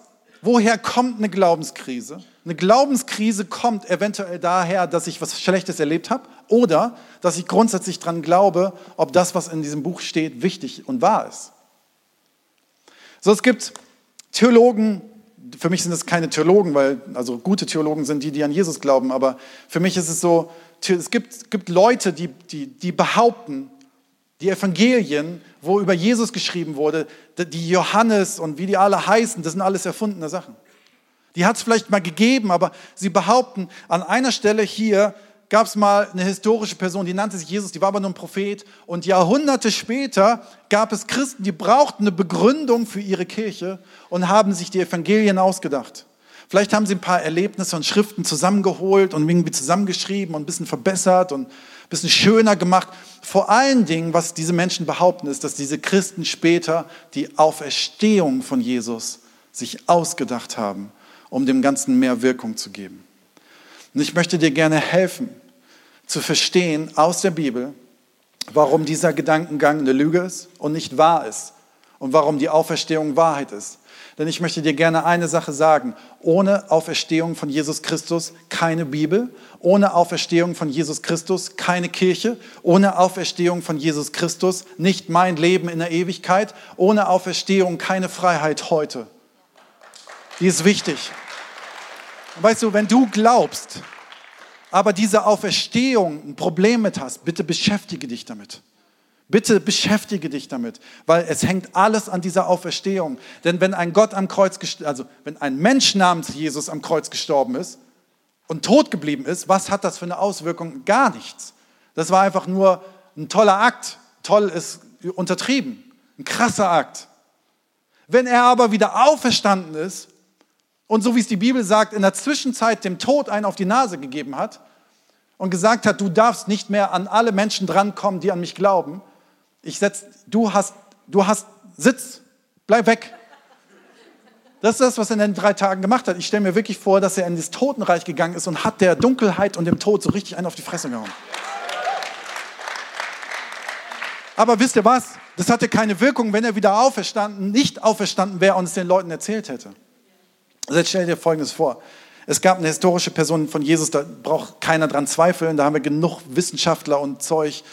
Woher kommt eine Glaubenskrise? Eine Glaubenskrise kommt eventuell daher, dass ich was Schlechtes erlebt habe oder dass ich grundsätzlich daran glaube, ob das, was in diesem Buch steht, wichtig und wahr ist. So, es gibt Theologen, für mich sind es keine Theologen, weil, also gute Theologen sind die, die an Jesus glauben, aber für mich ist es so, es gibt, gibt Leute, die, die, die behaupten, die Evangelien, wo über Jesus geschrieben wurde, die Johannes und wie die alle heißen, das sind alles erfundene Sachen. Die hat es vielleicht mal gegeben, aber sie behaupten, an einer Stelle hier gab es mal eine historische Person, die nannte sich Jesus, die war aber nur ein Prophet. Und Jahrhunderte später gab es Christen, die brauchten eine Begründung für ihre Kirche und haben sich die Evangelien ausgedacht. Vielleicht haben sie ein paar Erlebnisse und Schriften zusammengeholt und irgendwie zusammengeschrieben und ein bisschen verbessert und ein bisschen schöner gemacht. Vor allen Dingen, was diese Menschen behaupten, ist, dass diese Christen später die Auferstehung von Jesus sich ausgedacht haben, um dem Ganzen mehr Wirkung zu geben. Und ich möchte dir gerne helfen, zu verstehen aus der Bibel, warum dieser Gedankengang eine Lüge ist und nicht wahr ist und warum die Auferstehung Wahrheit ist. Denn ich möchte dir gerne eine Sache sagen. Ohne Auferstehung von Jesus Christus keine Bibel. Ohne Auferstehung von Jesus Christus keine Kirche. Ohne Auferstehung von Jesus Christus nicht mein Leben in der Ewigkeit. Ohne Auferstehung keine Freiheit heute. Die ist wichtig. Weißt du, wenn du glaubst, aber diese Auferstehung ein Problem mit hast, bitte beschäftige dich damit. Bitte beschäftige dich damit, weil es hängt alles an dieser Auferstehung. Denn wenn ein Gott am Kreuz, also wenn ein Mensch namens Jesus am Kreuz gestorben ist und tot geblieben ist, was hat das für eine Auswirkung? Gar nichts. Das war einfach nur ein toller Akt. Toll ist untertrieben. Ein krasser Akt. Wenn er aber wieder auferstanden ist und so wie es die Bibel sagt, in der Zwischenzeit dem Tod einen auf die Nase gegeben hat und gesagt hat, du darfst nicht mehr an alle Menschen drankommen, die an mich glauben. Ich setz, du hast, du hast Sitz, bleib weg. Das ist das, was er in den drei Tagen gemacht hat. Ich stelle mir wirklich vor, dass er in das Totenreich gegangen ist und hat der Dunkelheit und dem Tod so richtig einen auf die Fresse gehauen. Aber wisst ihr was? Das hatte keine Wirkung, wenn er wieder auferstanden, nicht auferstanden wäre und es den Leuten erzählt hätte. Also jetzt stell dir Folgendes vor. Es gab eine historische Person von Jesus, da braucht keiner dran zweifeln, da haben wir genug Wissenschaftler und Zeug,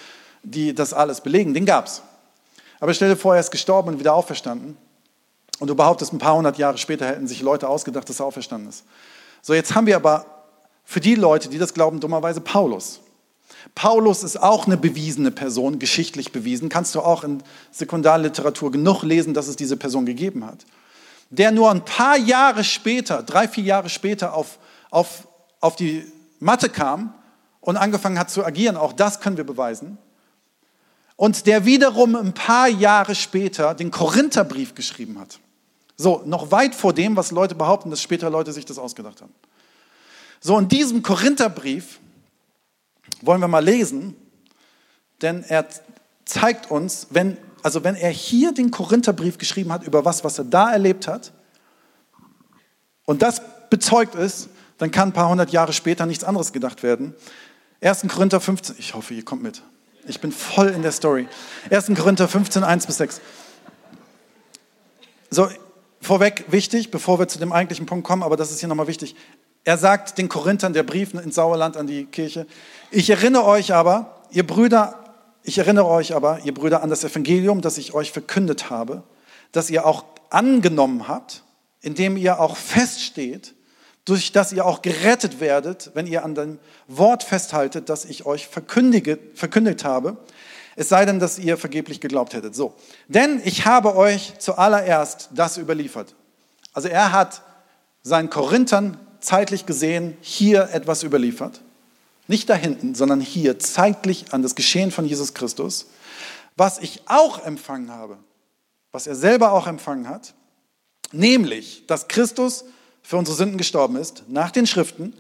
die das alles belegen. Den gab es. Aber stell dir vor, er ist gestorben und wieder auferstanden. Und du behauptest, ein paar hundert Jahre später hätten sich Leute ausgedacht, dass er auferstanden ist. So, jetzt haben wir aber für die Leute, die das glauben, dummerweise Paulus. Paulus ist auch eine bewiesene Person, geschichtlich bewiesen. Kannst du auch in Sekundarliteratur genug lesen, dass es diese Person gegeben hat der nur ein paar Jahre später, drei, vier Jahre später auf, auf, auf die Matte kam und angefangen hat zu agieren, auch das können wir beweisen. Und der wiederum ein paar Jahre später den Korintherbrief geschrieben hat. So, noch weit vor dem, was Leute behaupten, dass später Leute sich das ausgedacht haben. So, in diesem Korintherbrief wollen wir mal lesen, denn er zeigt uns, wenn also wenn er hier den Korintherbrief geschrieben hat über was, was er da erlebt hat, und das bezeugt ist, dann kann ein paar hundert Jahre später nichts anderes gedacht werden. 1. Korinther 15, ich hoffe, ihr kommt mit. Ich bin voll in der Story. 1. Korinther 15, 1 bis 6. So, vorweg wichtig, bevor wir zu dem eigentlichen Punkt kommen, aber das ist hier nochmal wichtig. Er sagt den Korinthern, der Brief ins Sauerland an die Kirche, ich erinnere euch aber, ihr Brüder Ich erinnere euch aber, ihr Brüder, an das Evangelium, das ich euch verkündet habe, das ihr auch angenommen habt, indem ihr auch feststeht, durch das ihr auch gerettet werdet, wenn ihr an dem Wort festhaltet, das ich euch verkündigt habe, es sei denn, dass ihr vergeblich geglaubt hättet. So, denn ich habe euch zuallererst das überliefert. Also er hat seinen Korinthern zeitlich gesehen hier etwas überliefert. Nicht da hinten, sondern hier zeitlich an das Geschehen von Jesus Christus, was ich auch empfangen habe, was er selber auch empfangen hat, nämlich, dass Christus für unsere Sünden gestorben ist, nach den Schriften,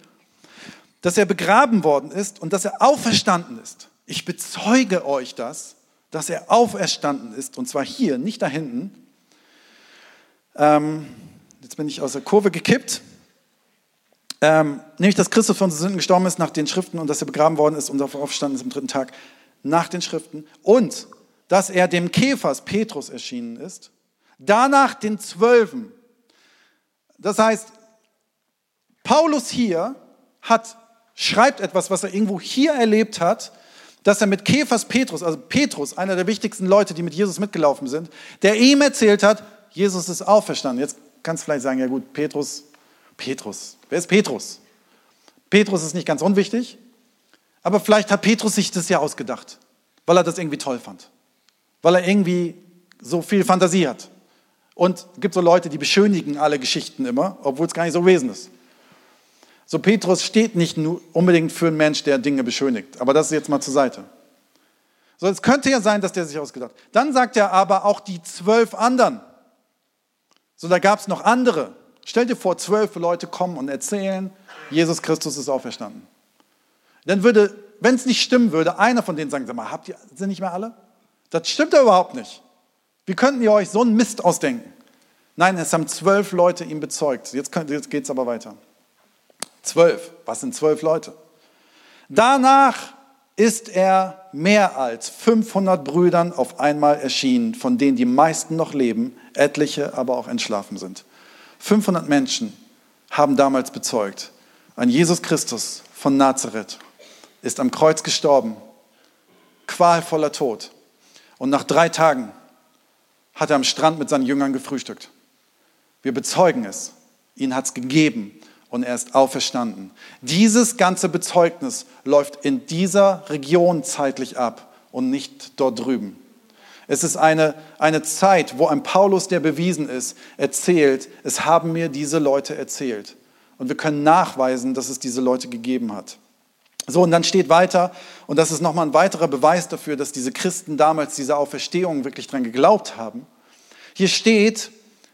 dass er begraben worden ist und dass er auferstanden ist. Ich bezeuge euch das, dass er auferstanden ist, und zwar hier, nicht da hinten. Ähm, jetzt bin ich aus der Kurve gekippt. Ähm, nämlich, dass Christus für unsere Sünden gestorben ist nach den Schriften und dass er begraben worden ist und auferstanden ist am dritten Tag nach den Schriften. Und dass er dem Käfers Petrus erschienen ist, danach den Zwölfen. Das heißt, Paulus hier hat, schreibt etwas, was er irgendwo hier erlebt hat, dass er mit Käfers Petrus, also Petrus, einer der wichtigsten Leute, die mit Jesus mitgelaufen sind, der ihm erzählt hat, Jesus ist auferstanden. Jetzt kannst du vielleicht sagen, ja gut, Petrus, Petrus, wer ist Petrus? Petrus ist nicht ganz unwichtig, aber vielleicht hat Petrus sich das ja ausgedacht, weil er das irgendwie toll fand, weil er irgendwie so viel Fantasie hat. Und es gibt so Leute, die beschönigen alle Geschichten immer, obwohl es gar nicht so gewesen ist. So Petrus steht nicht unbedingt für einen Mensch, der Dinge beschönigt. Aber das ist jetzt mal zur Seite. So, es könnte ja sein, dass der sich ausgedacht hat. Dann sagt er aber auch die zwölf anderen. So, da gab es noch andere. Stell dir vor, zwölf Leute kommen und erzählen, Jesus Christus ist auferstanden. Dann würde, wenn es nicht stimmen würde, einer von denen sagen, sag mal, habt ihr, sind nicht mehr alle? Das stimmt ja überhaupt nicht. Wie könnten ihr euch so einen Mist ausdenken? Nein, es haben zwölf Leute ihm bezeugt. Jetzt, jetzt geht es aber weiter. Zwölf. Was sind zwölf Leute? Danach ist er mehr als 500 Brüdern auf einmal erschienen, von denen die meisten noch leben, etliche aber auch entschlafen sind. 500 Menschen haben damals bezeugt, ein Jesus Christus von Nazareth ist am Kreuz gestorben, qualvoller Tod. Und nach drei Tagen hat er am Strand mit seinen Jüngern gefrühstückt. Wir bezeugen es. Ihn hat es gegeben und er ist auferstanden. Dieses ganze Bezeugnis läuft in dieser Region zeitlich ab und nicht dort drüben. Es ist eine, eine Zeit, wo ein Paulus, der bewiesen ist, erzählt, es haben mir diese Leute erzählt. Und wir können nachweisen, dass es diese Leute gegeben hat. So, und dann steht weiter, und das ist nochmal ein weiterer Beweis dafür, dass diese Christen damals diese Auferstehung wirklich dran geglaubt haben. Hier steht,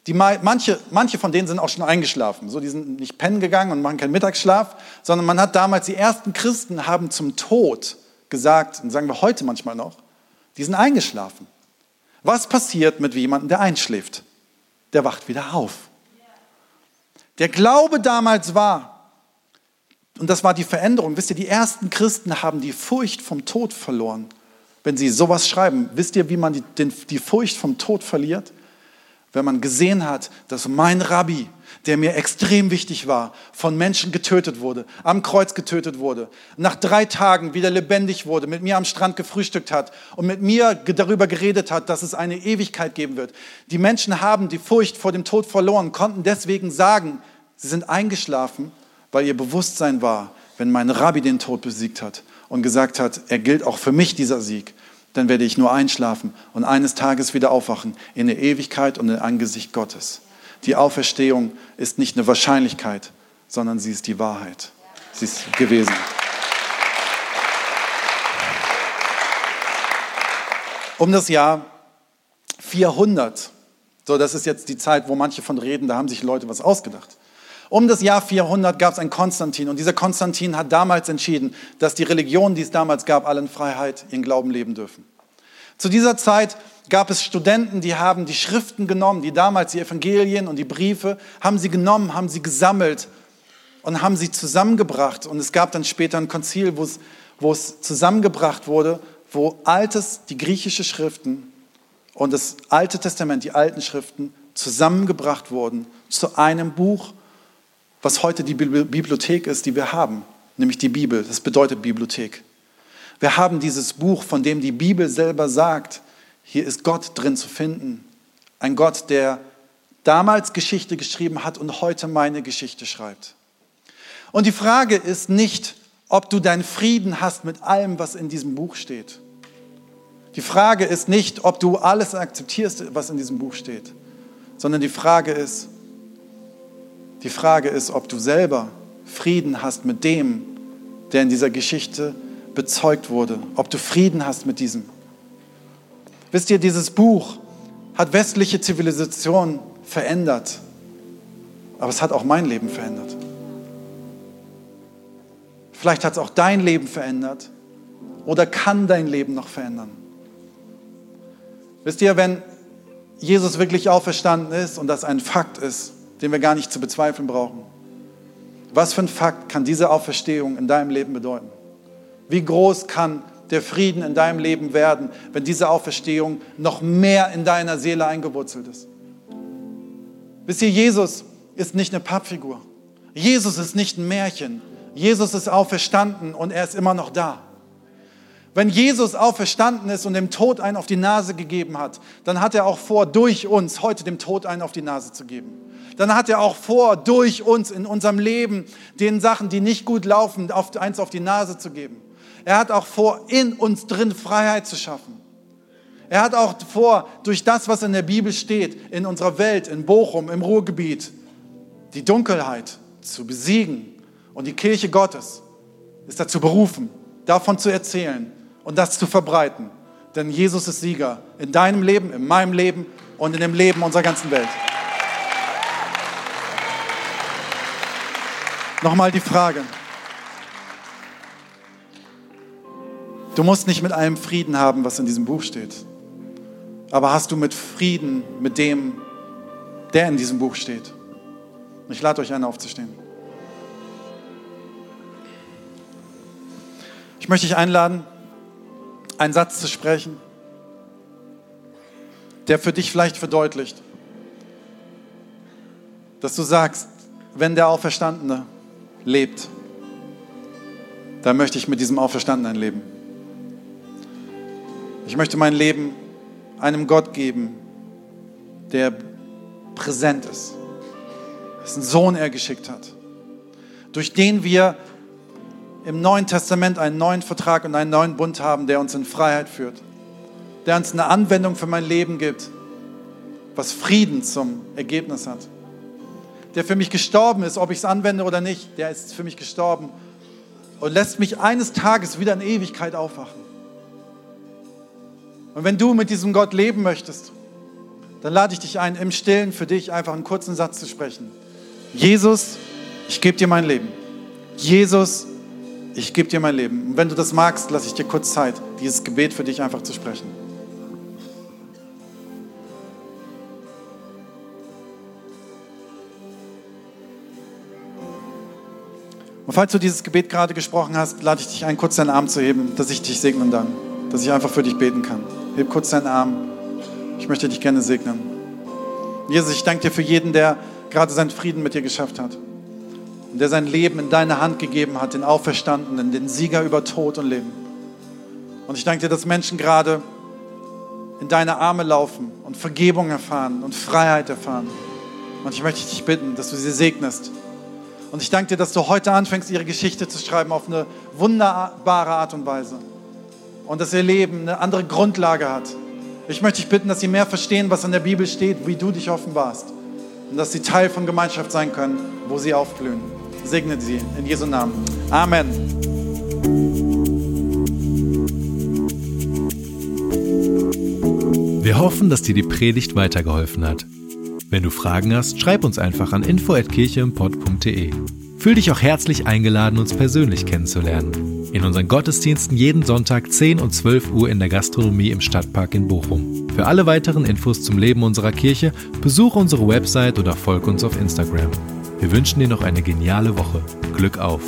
die, manche, manche von denen sind auch schon eingeschlafen. So, die sind nicht pennen gegangen und machen keinen Mittagsschlaf, sondern man hat damals, die ersten Christen haben zum Tod gesagt, und sagen wir heute manchmal noch, die sind eingeschlafen. Was passiert mit jemandem, der einschläft? Der wacht wieder auf. Der Glaube damals war, und das war die Veränderung, wisst ihr, die ersten Christen haben die Furcht vom Tod verloren. Wenn sie sowas schreiben, wisst ihr, wie man die, den, die Furcht vom Tod verliert? wenn man gesehen hat, dass mein Rabbi, der mir extrem wichtig war, von Menschen getötet wurde, am Kreuz getötet wurde, nach drei Tagen wieder lebendig wurde, mit mir am Strand gefrühstückt hat und mit mir darüber geredet hat, dass es eine Ewigkeit geben wird. Die Menschen haben die Furcht vor dem Tod verloren, konnten deswegen sagen, sie sind eingeschlafen, weil ihr Bewusstsein war, wenn mein Rabbi den Tod besiegt hat und gesagt hat, er gilt auch für mich dieser Sieg, dann werde ich nur einschlafen und eines Tages wieder aufwachen in der Ewigkeit und im Angesicht Gottes. Die Auferstehung ist nicht eine Wahrscheinlichkeit, sondern sie ist die Wahrheit. Sie ist gewesen. Um das Jahr 400, so das ist jetzt die Zeit, wo manche von reden, da haben sich Leute was ausgedacht. Um das Jahr 400 gab es einen Konstantin und dieser Konstantin hat damals entschieden, dass die Religionen, die es damals gab, alle in Freiheit ihren Glauben leben dürfen. Zu dieser Zeit gab es Studenten, die haben die Schriften genommen, die damals die Evangelien und die Briefe, haben sie genommen, haben sie gesammelt und haben sie zusammengebracht. Und es gab dann später ein Konzil, wo es, wo es zusammengebracht wurde, wo Altes, die griechische Schriften und das Alte Testament, die alten Schriften zusammengebracht wurden zu einem Buch was heute die Bibliothek ist, die wir haben, nämlich die Bibel. Das bedeutet Bibliothek. Wir haben dieses Buch, von dem die Bibel selber sagt, hier ist Gott drin zu finden. Ein Gott, der damals Geschichte geschrieben hat und heute meine Geschichte schreibt. Und die Frage ist nicht, ob du deinen Frieden hast mit allem, was in diesem Buch steht. Die Frage ist nicht, ob du alles akzeptierst, was in diesem Buch steht, sondern die Frage ist, die Frage ist, ob du selber Frieden hast mit dem, der in dieser Geschichte bezeugt wurde, ob du Frieden hast mit diesem. Wisst ihr, dieses Buch hat westliche Zivilisation verändert, aber es hat auch mein Leben verändert. Vielleicht hat es auch dein Leben verändert oder kann dein Leben noch verändern. Wisst ihr, wenn Jesus wirklich auferstanden ist und das ein Fakt ist, den wir gar nicht zu bezweifeln brauchen, was für ein Fakt kann diese Auferstehung in deinem Leben bedeuten? Wie groß kann der Frieden in deinem Leben werden, wenn diese Auferstehung noch mehr in deiner Seele eingewurzelt ist? Wisst ihr, Jesus ist nicht eine Pappfigur. Jesus ist nicht ein Märchen. Jesus ist auferstanden und er ist immer noch da. Wenn Jesus auferstanden ist und dem Tod einen auf die Nase gegeben hat, dann hat er auch vor, durch uns heute dem Tod einen auf die Nase zu geben. Dann hat er auch vor, durch uns in unserem Leben den Sachen, die nicht gut laufen, auf, eins auf die Nase zu geben. Er hat auch vor, in uns drin Freiheit zu schaffen. Er hat auch vor, durch das, was in der Bibel steht, in unserer Welt, in Bochum, im Ruhrgebiet, die Dunkelheit zu besiegen. Und die Kirche Gottes ist dazu berufen, davon zu erzählen und das zu verbreiten. Denn Jesus ist Sieger in deinem Leben, in meinem Leben und in dem Leben unserer ganzen Welt. Nochmal die Frage. Du musst nicht mit allem Frieden haben, was in diesem Buch steht. Aber hast du mit Frieden mit dem, der in diesem Buch steht? Ich lade euch ein, aufzustehen. Ich möchte dich einladen, einen Satz zu sprechen, der für dich vielleicht verdeutlicht, dass du sagst, wenn der Auferstandene lebt, dann möchte ich mit diesem Auferstandenen leben. Ich möchte mein Leben einem Gott geben, der präsent ist, dessen Sohn er geschickt hat, durch den wir im Neuen Testament einen neuen Vertrag und einen neuen Bund haben, der uns in Freiheit führt, der uns eine Anwendung für mein Leben gibt, was Frieden zum Ergebnis hat, der für mich gestorben ist, ob ich es anwende oder nicht, der ist für mich gestorben und lässt mich eines Tages wieder in Ewigkeit aufwachen. Und wenn du mit diesem Gott leben möchtest, dann lade ich dich ein, im Stillen für dich einfach einen kurzen Satz zu sprechen. Jesus, ich gebe dir mein Leben. Jesus, ich gebe dir mein Leben. Und wenn du das magst, lasse ich dir kurz Zeit, dieses Gebet für dich einfach zu sprechen. Und falls du dieses Gebet gerade gesprochen hast, lade ich dich ein, kurz deinen Arm zu heben, dass ich dich segnen dann, dass ich einfach für dich beten kann. Heb kurz deinen Arm. Ich möchte dich gerne segnen. Jesus, ich danke dir für jeden, der gerade seinen Frieden mit dir geschafft hat und der sein Leben in deine Hand gegeben hat, den Auferstandenen, den Sieger über Tod und Leben. Und ich danke dir, dass Menschen gerade in deine Arme laufen und Vergebung erfahren und Freiheit erfahren. Und ich möchte dich bitten, dass du sie segnest. Und ich danke dir, dass du heute anfängst, ihre Geschichte zu schreiben auf eine wunderbare Art und Weise. Und dass ihr Leben eine andere Grundlage hat. Ich möchte dich bitten, dass sie mehr verstehen, was in der Bibel steht, wie du dich offenbarst. Und dass sie Teil von Gemeinschaft sein können, wo sie aufblühen. Segnet sie in Jesu Namen. Amen. Wir hoffen, dass dir die Predigt weitergeholfen hat. Wenn du Fragen hast, schreib uns einfach an info@kircheimpod.de. Fühl dich auch herzlich eingeladen, uns persönlich kennenzulernen. In unseren Gottesdiensten jeden Sonntag 10 und 12 Uhr in der Gastronomie im Stadtpark in Bochum. Für alle weiteren Infos zum Leben unserer Kirche besuche unsere Website oder folge uns auf Instagram. Wir wünschen dir noch eine geniale Woche. Glück auf!